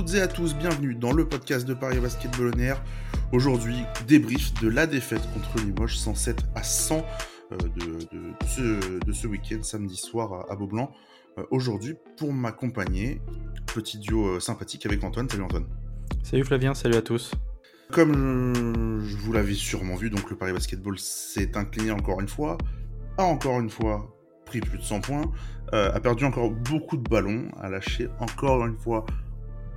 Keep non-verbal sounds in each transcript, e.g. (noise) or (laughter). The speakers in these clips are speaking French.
Toutes et à tous, bienvenue dans le podcast de Paris Basketball On Aujourd'hui, débrief de la défaite contre Limoges 107 à 100 euh, de, ce, week-end, samedi soir à, Beaublanc. Euh, aujourd'hui, pour m'accompagner, petit duo euh, sympathique avec Antoine. Salut Antoine. Salut Flavien, salut à tous. Comme je vous l'avez sûrement vu, donc le Paris Basketball s'est incliné encore une fois, a encore une fois pris plus de 100 points, a perdu encore beaucoup de ballons, a lâché encore une fois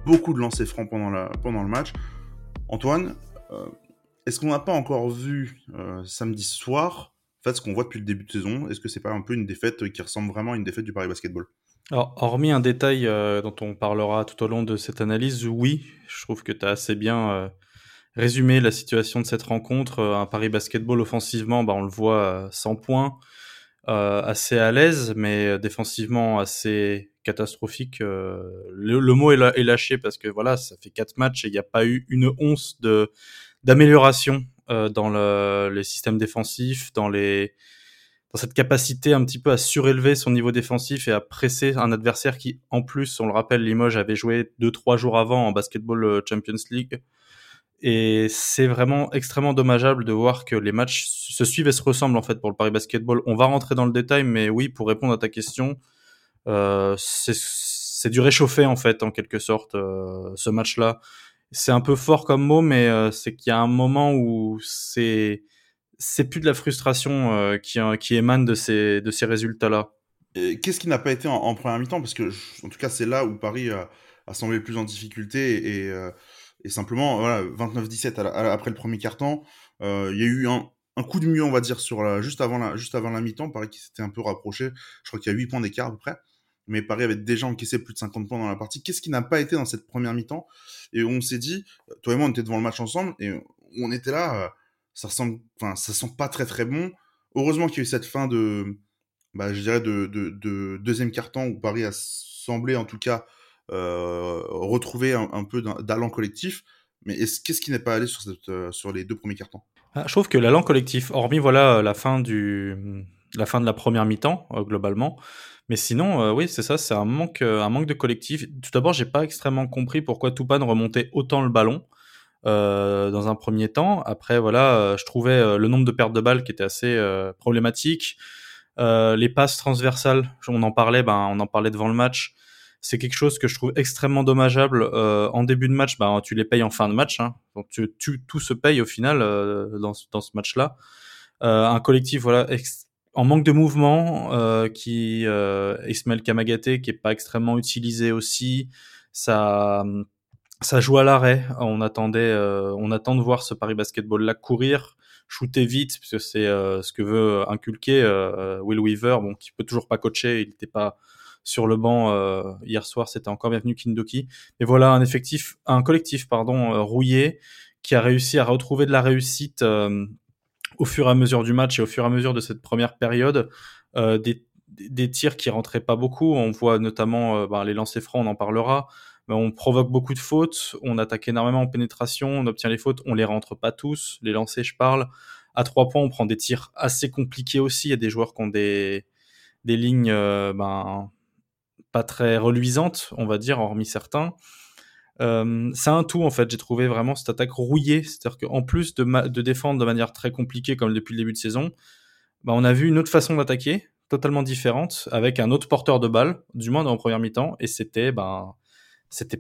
beaucoup de lancers francs pendant, le match. Antoine, euh, est-ce qu'on n'a pas encore vu euh, samedi soir, en fait, ce qu'on voit depuis le début de saison? Est-ce que c'est pas un peu une défaite qui ressemble vraiment à une défaite du Paris Basketball? Hormis un détail euh, dont on parlera tout au long de cette analyse, oui, je trouve que tu as assez bien résumé la situation de cette rencontre. un Paris Basketball offensivement, bah, on le voit 100 points, assez à l'aise, mais défensivement assez catastrophique. Euh, le, mot est, lâché parce que voilà, ça fait quatre matchs et il n'y a pas eu une once de d'amélioration euh, dans le, les systèmes défensifs, dans les dans cette capacité un petit peu à surélever son niveau défensif et à presser un adversaire qui, en plus, on le rappelle, Limoges avait joué deux trois jours avant en basketball euh, Champions League. Et c'est vraiment extrêmement dommageable de voir que les matchs se suivent et se ressemblent en fait pour le Paris Basketball. On va rentrer dans le détail, mais oui, pour répondre à ta question, c'est du réchauffé en fait en quelque sorte euh, ce match-là. C'est un peu fort comme mot, mais euh, c'est qu'il y a un moment où c'est plus de la frustration qui, émane de ces résultats-là. Qu'est-ce qui n'a pas été en, première mi-temps? Parce que en tout cas c'est là où Paris a, semblé plus en difficulté et, simplement voilà 29-17 après le premier quart-temps, il y a eu un, coup de mieux, on va dire, sur juste avant la, la mi-temps. Paris qui s'était un peu rapproché. Je crois qu'il y a 8 points d'écart à peu près mais Paris avait déjà encaissé plus de 50 points dans la partie. Qu'est-ce qui n'a pas été dans cette première mi-temps? Et on s'est dit, toi et moi, on était devant le match ensemble et on était là. Euh, ça ressemble, enfin, ça sent pas très très bon. Heureusement qu'il y a eu cette fin de, bah, je dirais de, de, deuxième quart-temps où Paris a semblé en tout cas euh, retrouver un, peu d'allant collectif. Mais qu'est-ce qui n'est pas allé sur, euh, les deux premiers cartons? Ah, Je trouve que l'allant collectif, hormis voilà la fin du la fin de la première mi-temps globalement, mais sinon, euh, oui, c'est ça, c'est un manque, euh, un manque de collectif. Tout d'abord, j'ai pas extrêmement compris pourquoi Toupane remontait autant le ballon euh, dans un premier temps. Après, voilà, je trouvais le nombre de pertes de balles qui était assez problématique. les passes transversales, on en parlait, ben, on en parlait devant le match. C'est quelque chose que je trouve extrêmement dommageable. en début de match, ben, tu les payes en fin de match. Hein. Donc tu, tout se paye au final dans, dans ce match-là. un collectif voilà en manque de mouvement, euh, qui euh, Ismaël Kamagaté qui est pas extrêmement utilisé aussi, ça ça joue à l'arrêt. On attendait, euh, on attend de voir ce Paris Basketball là courir, shooter vite, parce que c'est euh, ce que veut inculquer euh, Will Weaver, bon qui peut toujours pas coacher, il n'était pas sur le banc hier soir, c'était encore bienvenu Kindoki. Mais voilà un effectif, un collectif pardon rouillé qui a réussi à retrouver de la réussite au fur et à mesure du match et au fur et à mesure de cette première période, euh, des, tirs qui rentraient pas beaucoup. On voit notamment euh, ben, les lancers francs, on en parlera. Mais on provoque beaucoup de fautes, on attaque énormément en pénétration, on obtient les fautes, on les rentre pas tous. Les lancers, je parle. À trois points, on prend des tirs assez compliqués aussi. Il y a des joueurs qui ont des, des lignes euh, ben, pas très reluisantes, on va dire, hormis certains. Euh, c'est un tout en fait. J'ai trouvé vraiment cette attaque rouillée, c'est-à-dire qu'en plus de, défendre de manière très compliquée comme depuis le début de saison, bah, on a vu une autre façon d'attaquer, totalement différente, avec un autre porteur de balle, du moins en première mi-temps, et c'était ben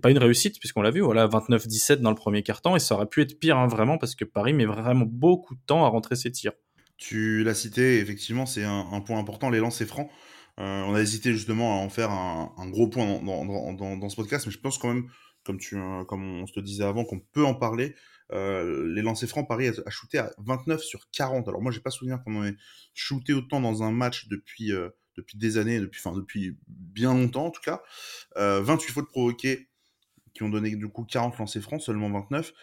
pas une réussite puisqu'on l'a vu, voilà 29-17 dans le premier quart-temps, et ça aurait pu être pire hein, vraiment parce que Paris met vraiment beaucoup de temps à rentrer ses tirs. Tu l'as cité, effectivement, c'est un, point important, les lancers francs. Euh, on a hésité justement à en faire un, gros point dans, dans, dans, dans, ce podcast, mais je pense quand même comme, tu, euh, comme on se disait avant, qu'on peut en parler. Euh, les lancers francs, Paris a, shooté à 29 sur 40. Alors moi, j'ai pas souvenir qu'on ait shooté autant dans un match depuis, euh, depuis des années, depuis, enfin, depuis bien longtemps en tout cas. 28 fautes provoquées qui ont donné du coup 40 lancers francs, seulement 29.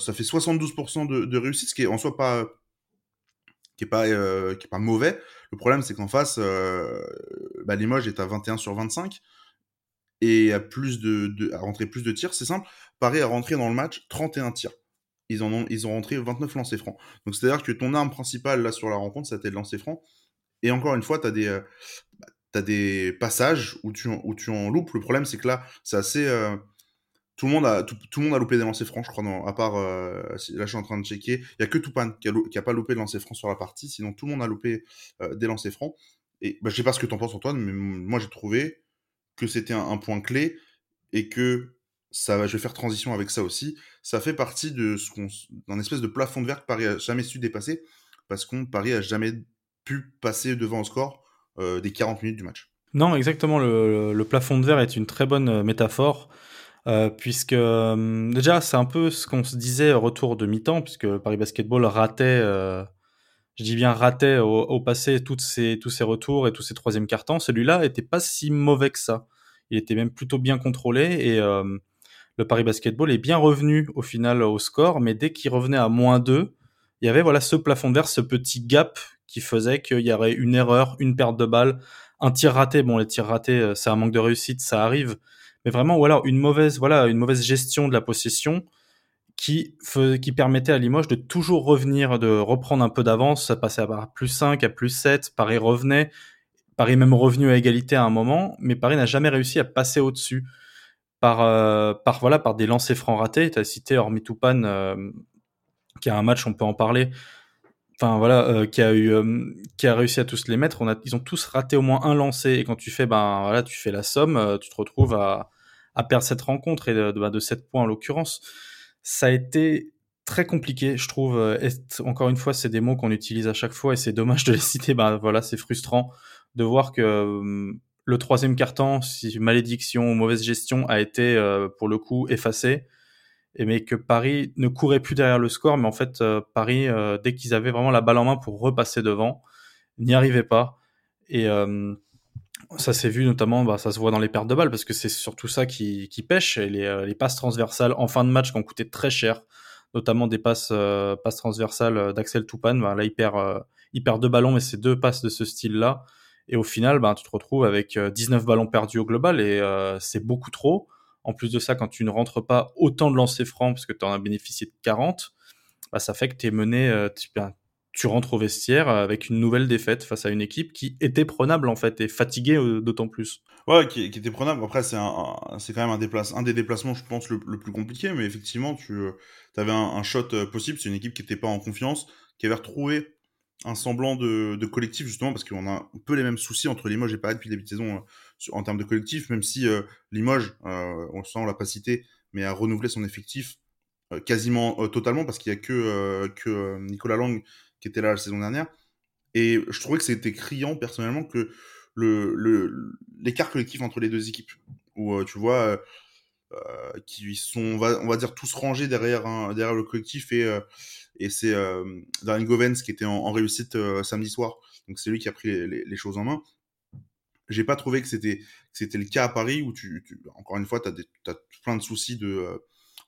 ça fait 72% de, de, réussite, ce qui est en soi pas qui est pas qui est pas mauvais. Le problème c'est qu'en face, bah, Limoges est à 21 sur 25 et à rentrer plus de tirs, c'est simple. Paris a rentré dans le match 31 tirs. Ils, ont, ils ont rentré 29 lancers francs. Donc c'est-à-dire que ton arme principale là sur la rencontre, ça a été le lancer franc. Et encore une fois, tu as des, euh, des passages où tu, où tu en loupes. Le problème, c'est que là, c'est assez. Euh, tout le monde a tout, le monde a loupé des lancers francs, je crois. Non, à part là, je suis en train de checker. Il y a que Toupane qui a, pas loupé de lancers francs sur la partie. Sinon, tout le monde a loupé des lancers francs. Et bah, je sais pas ce que tu en penses Antoine, mais moi j'ai trouvé que c'était un, point clé et que ça va. Je vais faire transition avec ça aussi. Ça fait partie de ce qu'on, d'un espèce de plafond de verre que Paris a jamais su dépasser parce qu'on Paris a jamais pu passer devant au score des 40 minutes du match. Non, exactement. Le, plafond de verre est une très bonne euh, métaphore. Euh, puisque euh, déjà c'est un peu ce qu'on se disait retour de mi-temps puisque Paris Basketball ratait je dis bien ratait au, passé toutes ces, tous ses retours et tous ses troisième cartons. Celui-là était pas si mauvais que ça. Il était même plutôt bien contrôlé et le Paris Basketball est bien revenu au final au score mais dès qu'il revenait à moins 2 il y avait voilà ce plafond de verre ce petit gap qui faisait qu'il y aurait une erreur une perte de balle un tir raté, bon les tirs ratés, euh, c'est un manque de réussite, ça arrive, mais vraiment voilà une mauvaise voilà une mauvaise gestion de la possession qui permettait à Limoges de toujours revenir, de reprendre un peu d'avance, ça passait à plus 5, à plus 7, Paris revenait, Paris même revenu à égalité à un moment, mais Paris n'a jamais réussi à passer au-dessus par euh, par voilà par des lancers francs ratés, tu as cité hormis Toupane euh, qui a un match, on peut en parler, enfin voilà, euh, qui a eu, qui a réussi à tous les mettre. Ils ont tous raté au moins un lancé. Et quand tu fais, ben voilà, tu fais la somme, tu te retrouves à, perdre cette rencontre et de, de, 7 points en l'occurrence. Ça a été très compliqué, je trouve. encore une fois, c'est des mots qu'on utilise à chaque fois et c'est dommage de les (laughs) citer. Ben voilà, c'est frustrant de voir que le troisième carton, si malédiction mauvaise gestion, a été pour le coup effacé et mais que Paris ne courait plus derrière le score, mais en fait euh, Paris, euh, dès qu'ils avaient vraiment la balle en main pour repasser devant, n'y arrivait pas. Et euh, ça s'est vu notamment, bah, ça se voit dans les pertes de balles, parce que c'est surtout ça qui, pêche, et les, passes transversales en fin de match qui ont coûté très cher, notamment des passes, passes transversales d'Axel Toupane, bah, là il perd, deux ballons, mais c'est deux passes de ce style-là. Et au final, bah, tu te retrouves avec 19 ballons perdus au global, et c'est beaucoup trop. En plus de ça, quand tu ne rentres pas autant de lancers francs, parce que tu en as bénéficié de 40, bah, ça fait que tu es mené, euh, tu, rentres au vestiaire avec une nouvelle défaite face à une équipe qui était prenable en fait et fatiguée euh, d'autant plus. Ouais, qui, était prenable. Après, c'est c'est quand même un, un des déplacements, je pense, le, plus compliqué, mais effectivement, tu euh, avais un, shot possible. C'est une équipe qui n'était pas en confiance, qui avait retrouvé un semblant de, collectif justement parce qu'on a un peu les mêmes soucis entre Limoges et Paris depuis le début de saison en termes de collectif, même si euh, Limoges, euh, on sent l'a pas cité, mais a renouvelé son effectif euh, quasiment totalement parce qu'il y a que, que Nicolas Lang qui était là la saison dernière. Et je trouvais que c'était criant personnellement que le, l'écart collectif entre les deux équipes, où tu vois, qui sont, on va, on va dire, tous rangés derrière, derrière le collectif et, et c'est Darren Govens qui était en, réussite samedi soir. Donc c'est lui qui a pris les, choses en main. J'ai pas trouvé que c'était c'était le cas à Paris où tu, encore une fois tu as, plein de soucis de euh,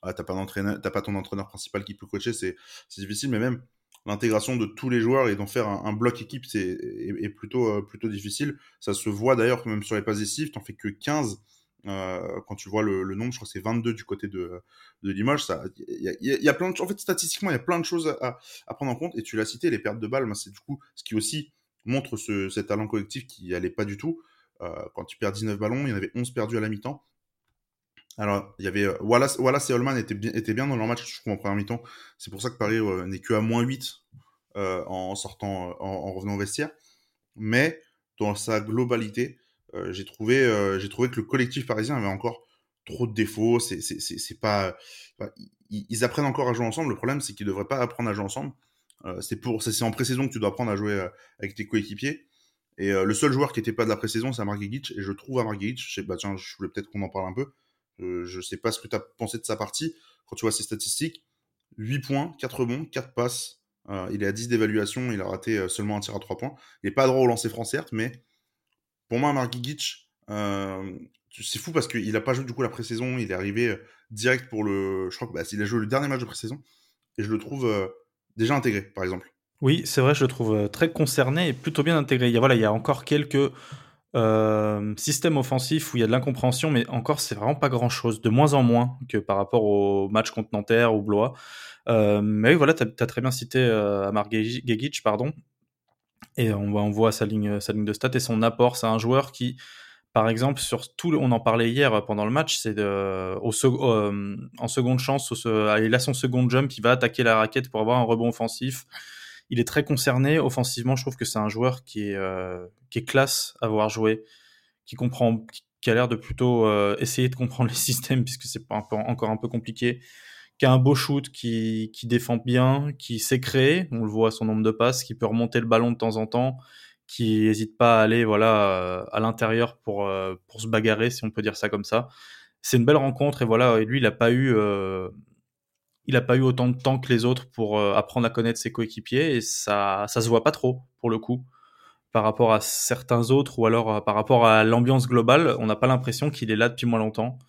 ah, t'as pas d'entraîneur t'as pas ton entraîneur principal qui peut coacher c'est difficile mais même l'intégration de tous les joueurs et d'en faire un, bloc équipe c'est est, plutôt euh, plutôt difficile ça se voit d'ailleurs même sur les passes décisives t'en fais que 15 euh, quand tu vois le, nombre, je crois que c'est 22 du côté de, de Limoges. Il y a, plein en fait, statistiquement, il y a plein de choses à, prendre en compte. Et tu l'as cité, les pertes de balles, c'est du coup ce qui aussi montre ce, cet talent collectif qui allait pas du tout. Euh, quand tu perds 19 ballons, il y en avait 11 perdus à la mi-temps. Alors, il y avait euh, Wallace, et Holman étaient bien, étaient bien dans leur match, je trouve, en première mi-temps. C'est pour ça que Paris euh, n'est que à moins 8 en sortant, en, revenant au vestiaire. Mais dans sa globalité, j'ai trouvé, j'ai trouvé que le collectif parisien avait encore trop de défauts. C'est, c'est, pas, ils, apprennent encore à jouer ensemble. Le problème, c'est qu'ils devraient pas apprendre à jouer ensemble. c'est en pré-saison que tu dois apprendre à jouer avec tes coéquipiers. Et euh, le seul joueur qui n'était pas de la pré-saison, c'est Margic. Et je trouve je sais, bah tiens, je voulais peut-être qu'on en parle un peu. Euh, je sais pas ce que tu as pensé de sa partie. Quand tu vois ses statistiques, 8 points, 4 bons, 4 passes. Euh, il est à 10 d'évaluation, il a raté euh, seulement un tir à 3 points. Il n'est pas droit au lancer franc, certes, mais pour moi, Margic, c'est fou parce qu'il n'a pas joué du coup la pré-saison. Il est arrivé direct pour le. Je crois qu'il bah, a joué le dernier match de pré-saison. Et je le trouve déjà intégré, par exemple. Oui, c'est vrai, je le trouve très concerné et plutôt bien intégré. Voilà, il y a encore quelques euh, systèmes offensifs où il y a de l'incompréhension, mais encore, c'est vraiment pas grand-chose, de moins en moins que par rapport au match contre Nanterre ou Blois. Euh, mais oui, voilà, tu as, très bien cité euh, Amar Gegic, pardon. Et on, voit sa ligne, sa ligne de stats et son apport. C'est un joueur qui par exemple, sur tout, on en parlait hier pendant le match, c'est en seconde chance, il a son second jump, il va attaquer la raquette pour avoir un rebond offensif. Il est très concerné offensivement. Je trouve que c'est un joueur qui est, qui est classe à voir jouer, qui comprend, qui a l'air de plutôt essayer de comprendre (laughs) les systèmes puisque c'est encore un peu compliqué qui a un beau shoot, qui, défend bien, qui sait créer, on le voit à son nombre de passes, qui peut remonter le ballon de temps en temps, qui n'hésite pas à aller voilà euh, à l'intérieur pour euh, pour se bagarrer si on peut dire ça comme ça. C'est une belle rencontre et voilà et lui il a pas eu euh, il a pas eu autant de temps que les autres pour apprendre à connaître ses coéquipiers et ça ça se voit pas trop pour le coup par rapport à certains autres ou alors par rapport à l'ambiance globale, on n'a pas l'impression qu'il est là depuis moins longtemps.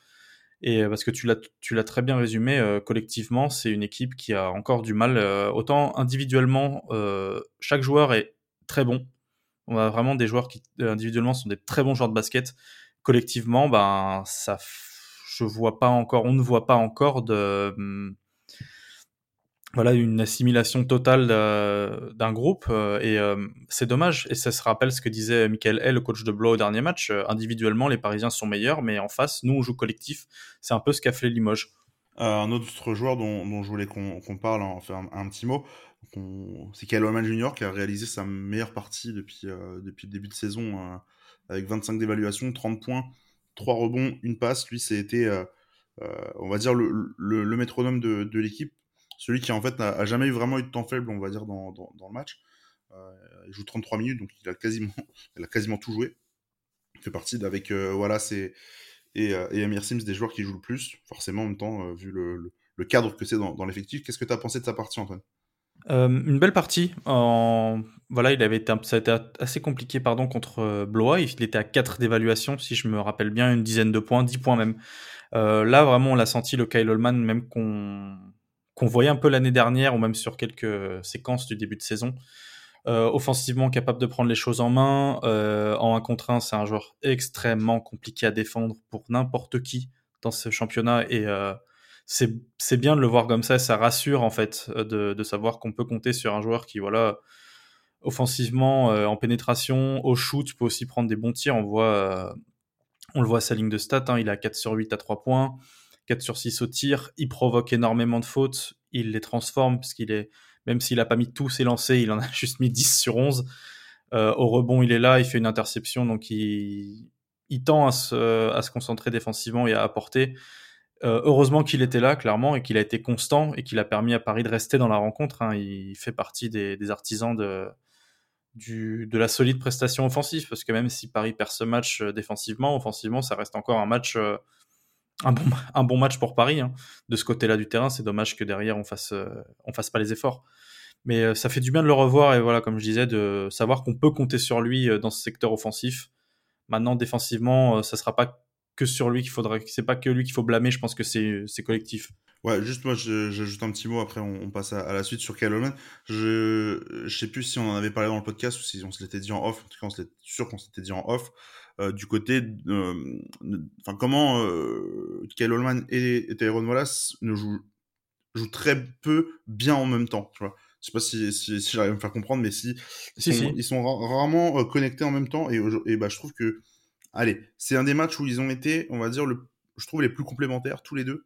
Et parce que tu l'as, très bien résumé, collectivement, c'est une équipe qui a encore du mal. autant individuellement, chaque joueur est très bon. On a vraiment des joueurs qui individuellement sont des très bons joueurs de basket. Collectivement, ben ça, je vois pas encore, on ne voit pas encore de mmh, voilà une assimilation totale d'un groupe et c'est dommage et ça se rappelle ce que disait Michael L, le coach de Blois au dernier match. individuellement, les Parisiens sont meilleurs, mais en face, nous on joue collectif. C'est un peu ce qu'a fait Limoges. un autre joueur dont, je voulais qu'on parle, en fait un, petit mot, c'est Kyle Junior qui a réalisé sa meilleure partie depuis, euh, le début de saison euh, avec 25 d'évaluation, 30 points, 3 rebonds, une passe. Lui, c'était, euh, on va dire, le, métronome de l'équipe. Celui qui, en fait, n'a jamais vraiment eu de temps faible, on va dire, dans, dans, le match. il joue 33 minutes, donc il a quasiment, (laughs) il a quasiment tout joué. Il fait partie d'avec voilà, c'est et, et Amir Sims des joueurs qui jouent le plus, forcément en même temps, vu le, cadre que c'est dans, l'effectif. Qu'est-ce que tu as pensé de sa partie, Antoine? Euh, une belle partie. Voilà, il avait été, ça a été assez compliqué pardon, contre euh, Blois. Il était à 4 d'évaluation, si je me rappelle bien, une dizaine de points, 10 points même. Euh, là, vraiment, on l'a senti, le Kyle Holman, même qu'on qu'on voyait un peu l'année dernière, ou même sur quelques séquences du début de saison. offensivement, capable de prendre les choses en main. en 1 contre 1, c'est un joueur extrêmement compliqué à défendre pour n'importe qui dans ce championnat. Et c'est bien de le voir comme ça, ça rassure en fait euh, de, savoir qu'on peut compter sur un joueur qui voilà offensivement euh, en pénétration, au shoot peut aussi prendre des bons tirs. Euh, on le voit à sa ligne de stats, hein, il a 4 sur 8 à 3 points, 4 sur 6 au tir, il provoque énormément de fautes, il les transforme parce qu'il est même s'il a pas mis tous ses lancers, il en a (laughs) juste mis 10 sur 11. au rebond, il est là, il fait une interception, donc il, tend à se, concentrer défensivement et à apporter. Euh, heureusement qu'il était là, clairement, et qu'il a été constant et qu'il a permis à Paris de rester dans la rencontre. Hein. Il fait partie des, artisans de, de la solide prestation offensive, parce que même si Paris perd ce match euh, défensivement, offensivement, ça reste encore un match, euh, un, bon, (laughs) un bon match pour Paris. Hein. De ce côté-là du terrain, c'est dommage que derrière on fasse, on fasse pas les efforts. Mais ça fait du bien de le revoir et voilà, comme je disais, de savoir qu'on peut compter sur lui dans ce secteur offensif. Maintenant, défensivement, ça sera pas que sur lui qu'il faudrait. C'est pas que lui qu'il faut blâmer. Je pense que c'est collectif. Ouais, juste moi, j'ajoute un petit mot. Après, on, passe à, la suite sur Kyle Je, je sais plus si on en avait parlé dans le podcast ou si on se l'était dit en off. En tout cas, on s'était sûr qu'on s'était dit en off. Euh, du côté, euh, enfin, comment euh, Kyle et, et Tyrone Wallace ne jouent, jouent, très peu bien en même temps. Tu vois. Je sais pas si, si, j'arrive à me faire comprendre, mais si, si, ils, sont, ils sont rarement connectés en même temps. Et, et bah, je trouve que allez, c'est un des matchs où ils ont été, on va dire, le, je trouve les plus complémentaires tous les deux.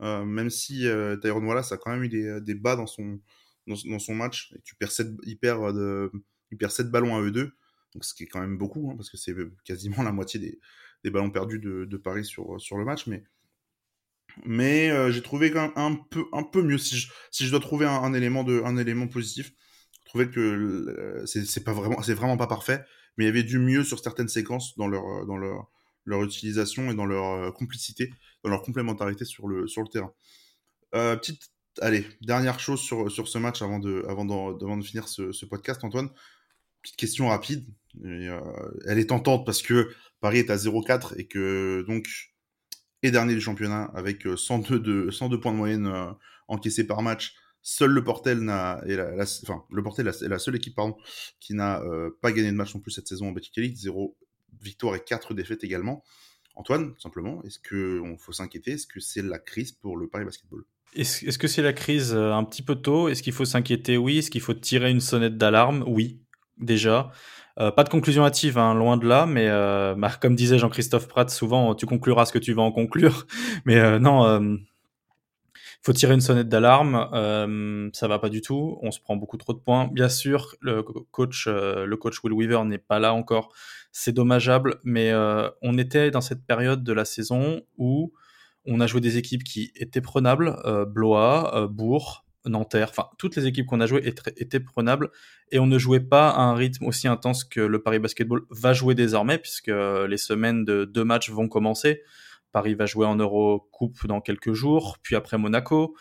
Euh, même si euh, Tyrone Wallace a quand même eu des, des bas dans son, dans, son match, et tu perds 7, il, perd de, il perd 7 ballons à eux deux, ce qui est quand même beaucoup, hein, parce que c'est quasiment (laughs) la moitié des, des ballons perdus de, de, Paris sur, sur le match, mais, mais euh, j'ai trouvé quand même un peu, un peu mieux, si je, si je dois trouver un, élément, de, un élément positif, je trouvais que c'est pas vraiment, c'est vraiment pas parfait, mais il y avait du mieux sur certaines séquences dans leur, euh, dans leur, leur utilisation et dans leur euh, complicité, dans leur complémentarité sur le, sur le terrain. Euh, petite, allez, dernière chose sur, sur ce match avant de, avant de, de finir ce, podcast, Antoine. Question rapide. elle est tentante parce que Paris est à 0-4 et que donc est dernier du championnat avec 102, de, 102 points de moyenne encaissés par match. Seul le Portel n'a, la, enfin, le Portel est la seule équipe pardon, qui n'a euh, pas gagné de match non plus cette saison en Elite, zéro victoire et quatre défaites également. Antoine, simplement, est-ce qu'il faut s'inquiéter? Est-ce que c'est la crise pour le Paris Basketball? Est-ce que c'est la crise euh, un petit peu tôt? Est-ce qu'il faut s'inquiéter? Oui. Est-ce qu'il faut tirer une sonnette d'alarme? Oui, déjà. pas de conclusion hâtive, hein, loin de là, mais bah, comme disait Jean-Christophe Pratt, souvent tu concluras ce que tu vas en conclure. (laughs) Mais non, faut tirer une sonnette d'alarme. Euh, ça va pas du tout. On se prend beaucoup trop de points. Bien sûr, le coach, euh, le coach Will Weaver n'est pas là encore. C'est dommageable, mais euh, on était dans cette période de la saison où on a joué des équipes qui étaient prenables, euh, Blois, Bourg, Nanterre, enfin toutes les équipes qu'on a jouées étaient, prenables et on ne jouait pas à un rythme aussi intense que le Paris Basketball va jouer désormais puisque les semaines de deux matchs vont commencer. Paris va jouer en Eurocoupe dans quelques jours, puis après Monaco.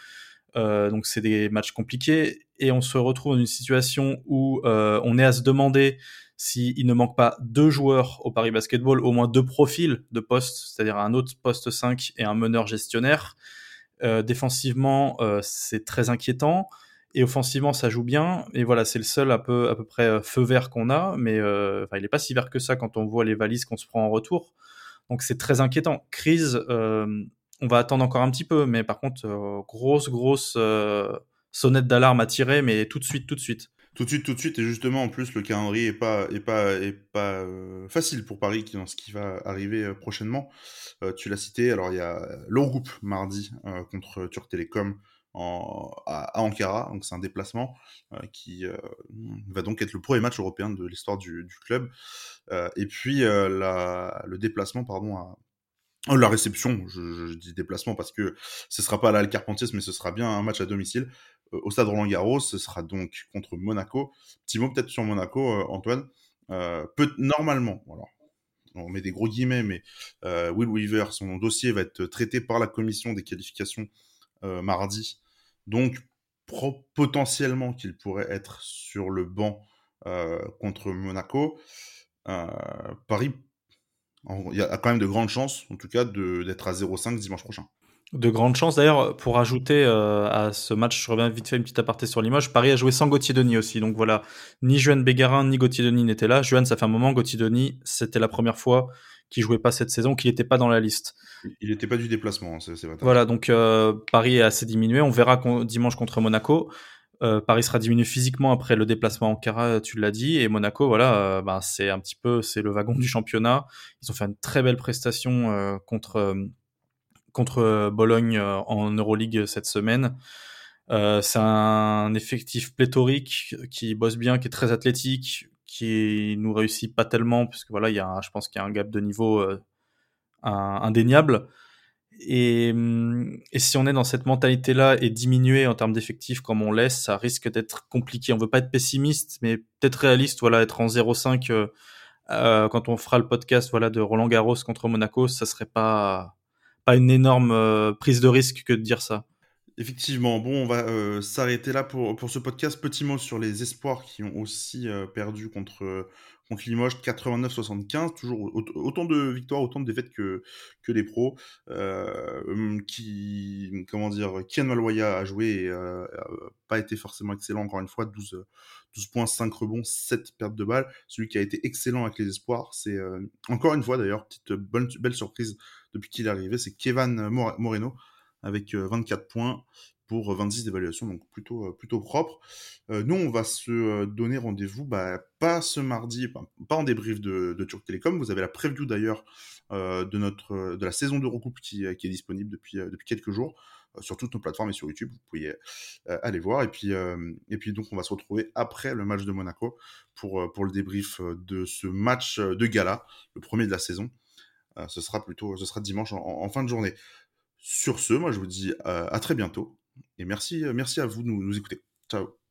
Euh, donc c'est des matchs compliqués et on se retrouve dans une situation où euh, on est à se demander s'il ne manque pas deux joueurs au Paris Basketball, au moins deux profils de poste, c'est-à-dire un autre poste 5 et un meneur gestionnaire. Euh, défensivement, c'est très inquiétant. Et offensivement, ça joue bien. Et voilà, c'est le seul à peu, près feu vert qu'on a. Mais il n'est pas si vert que ça quand on voit les valises qu'on se prend en retour. Donc c'est très inquiétant. Crise, euh, on va attendre encore un petit peu, mais par contre, euh, grosse, grosse euh, sonnette d'alarme à tirer, mais tout de suite, tout de suite. Tout de suite, tout de suite, et justement, en plus, le calendrier est pas, est pas, est pas facile pour Paris dans ce qui va arriver prochainement. tu l'as cité, alors il y a l'Eurogroupe mardi contre Turc Télécom à, Ankara, donc c'est un déplacement euh, qui euh, va donc être le premier match européen de l'histoire du, club. Euh, et puis le déplacement, pardon, à, oh, la réception, je, dis déplacement parce que ce sera pas à la Carpentier, mais ce sera bien un match à domicile au stade Roland Garros. Ce sera donc contre Monaco. Petit mot peut-être sur Monaco, Antoine. peut normalement, on met des gros guillemets, mais Will Weaver, son dossier va être traité par la commission des qualifications mardi donc, potentiellement qu'il pourrait être sur le banc euh, contre Monaco. Euh, Paris, il a quand même de grandes chances, en tout cas, d'être à 0-5 dimanche prochain. De grandes chances. D'ailleurs, pour ajouter euh, à ce match, je reviens vite fait une petite aparté sur Limoges. Paris a joué sans Gauthier Denis aussi. Donc voilà, ni Juan Bégarin ni Gauthier Denis n'étaient là. Juan, ça fait un moment. Gauthier Denis, c'était la première fois qu'il jouait pas cette saison, qu'il n'était pas dans la liste. Il n'était pas du déplacement, hein, c'est Voilà, donc euh, Paris est assez diminué. On verra dimanche contre Monaco. Euh, Paris sera diminué physiquement après le déplacement en Cara, tu l'as dit, et Monaco, voilà, euh, bah, c'est un petit peu, c'est le wagon du championnat. Ils ont fait une très belle prestation contre contre Bologne en Euroleague cette semaine. c'est un effectif pléthorique qui bosse bien, qui est très athlétique, qui nous réussit pas tellement, parce que voilà, il y a, je pense qu'il y a un gap de niveau indéniable. Et, hum, et, si on est dans cette mentalité-là et diminuer en termes d'effectifs comme on laisse, ça risque d'être compliqué. On veut pas être pessimiste, mais peut-être réaliste. Voilà, être en 0,5 euh, euh, quand on fera le podcast voilà de Roland Garros contre Monaco, ça serait pas pas une énorme euh, prise de risque que de dire ça. Effectivement, bon, on va euh, s'arrêter là pour, pour ce podcast. Petit mot sur les espoirs qui ont aussi perdu contre contre Limoges 89-75, toujours autant de victoires, autant de défaites que, que les pros. Euh, hum, qui, comment dire, Kian Maloya a joué et euh, pas été forcément excellent, encore une fois, 12, 12 points, 5 rebonds, 7 pertes de balles. Celui qui a été excellent avec les espoirs, c'est euh, encore une fois d'ailleurs, petite bonne, belle surprise depuis qu'il est arrivé, c'est Kevin Moreno avec 24 points, pour 26 d'évaluation, donc plutôt, euh, plutôt propre. Euh, nous, on va se euh, donner rendez-vous, bah, pas ce mardi, pas, en débrief de, de Turk Télécom. Vous avez la preview d'ailleurs de notre de la saison d'Eurocoupe qui, qui est disponible depuis, depuis quelques jours sur toutes nos plateformes et sur YouTube. Vous pouvez aller voir. Et puis, et puis donc, on va se retrouver après le match de Monaco pour, pour le débrief de ce match de gala, le premier de la saison. Ce sera plutôt, ce sera dimanche en, fin de journée. Sur ce, moi, je vous dis à très bientôt et merci, merci à vous de nous, nous écouter. Ciao.